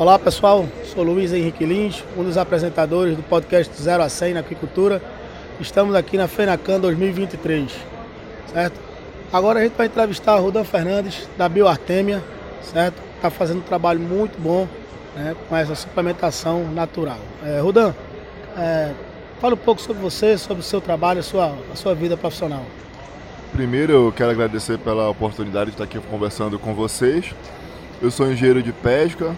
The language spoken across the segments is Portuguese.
Olá pessoal, sou Luiz Henrique Lins, um dos apresentadores do podcast Zero a 100 na Aquicultura. Estamos aqui na FENACAN 2023, certo? Agora a gente vai entrevistar o Rudan Fernandes, da Bioartemia, certo? Está fazendo um trabalho muito bom né, com essa suplementação natural. É, Rudan, é, fala um pouco sobre você, sobre o seu trabalho, a sua, a sua vida profissional. Primeiro eu quero agradecer pela oportunidade de estar aqui conversando com vocês. Eu sou engenheiro de pesca,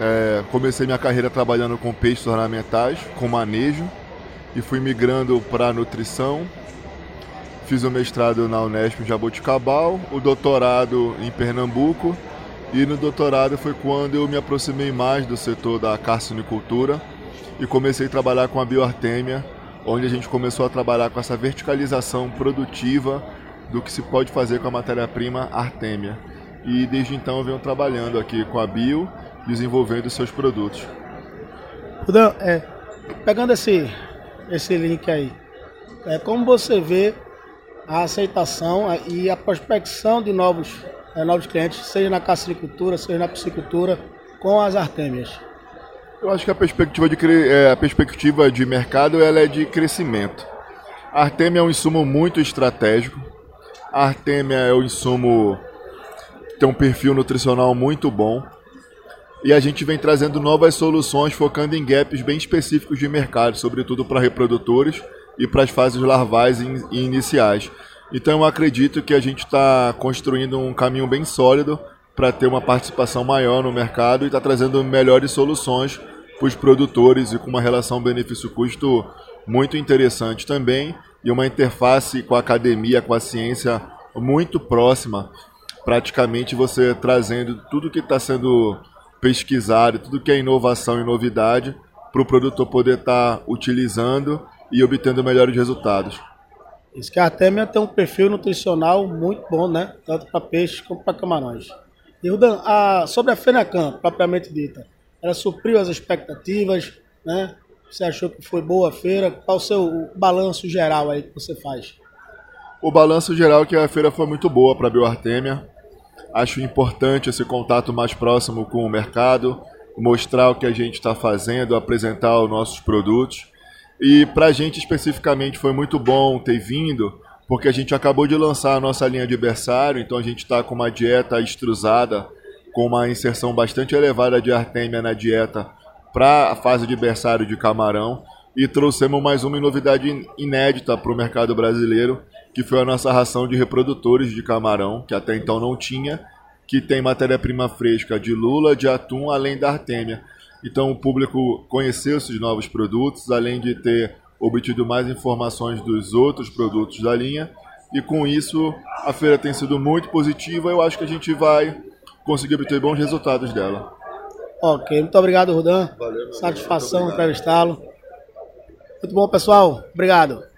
é, comecei minha carreira trabalhando com peixes ornamentais, com manejo, e fui migrando para nutrição. Fiz o mestrado na Unesp em Jaboticabal, o doutorado em Pernambuco, e no doutorado foi quando eu me aproximei mais do setor da carcinicultura e comecei a trabalhar com a bioartêmia, onde a gente começou a trabalhar com essa verticalização produtiva do que se pode fazer com a matéria-prima artêmia. E desde então eu venho trabalhando aqui com a bio desenvolvendo seus produtos. Rudan, é, pegando esse, esse link aí, é, como você vê a aceitação e a prospecção de novos, é, novos clientes, seja na caçaricultura, seja na piscicultura, com as artêmias? Eu acho que a perspectiva de, é, a perspectiva de mercado ela é de crescimento. A artêmia é um insumo muito estratégico. A artêmia é um insumo tem um perfil nutricional muito bom e a gente vem trazendo novas soluções focando em gaps bem específicos de mercado, sobretudo para reprodutores e para as fases larvais e iniciais. Então eu acredito que a gente está construindo um caminho bem sólido para ter uma participação maior no mercado e está trazendo melhores soluções para os produtores e com uma relação benefício-custo muito interessante também e uma interface com a academia, com a ciência muito próxima, praticamente você trazendo tudo que está sendo pesquisar tudo que é inovação e novidade para o produtor poder estar tá utilizando e obtendo melhores resultados. Isso que a Artemia tem um perfil nutricional muito bom, né? Tanto para peixes como para camarões. E Rudan, a, sobre a Fenacan, propriamente dita, ela supriu as expectativas, né? Você achou que foi boa a feira? Qual o seu balanço geral aí que você faz? O balanço geral é que a feira foi muito boa para a Bioartemia. Acho importante esse contato mais próximo com o mercado, mostrar o que a gente está fazendo, apresentar os nossos produtos. E para a gente especificamente foi muito bom ter vindo, porque a gente acabou de lançar a nossa linha de berçário, então a gente está com uma dieta extrusada, com uma inserção bastante elevada de artêmia na dieta para a fase de berçário de camarão. E trouxemos mais uma novidade inédita para o mercado brasileiro, que foi a nossa ração de reprodutores de camarão, que até então não tinha, que tem matéria-prima fresca de lula, de atum, além da artêmia. Então o público conheceu esses novos produtos, além de ter obtido mais informações dos outros produtos da linha. E com isso a feira tem sido muito positiva. Eu acho que a gente vai conseguir obter bons resultados dela. Ok, muito obrigado, Rudan. Valeu, Satisfação entrevistá-lo. Muito bom, pessoal. Obrigado.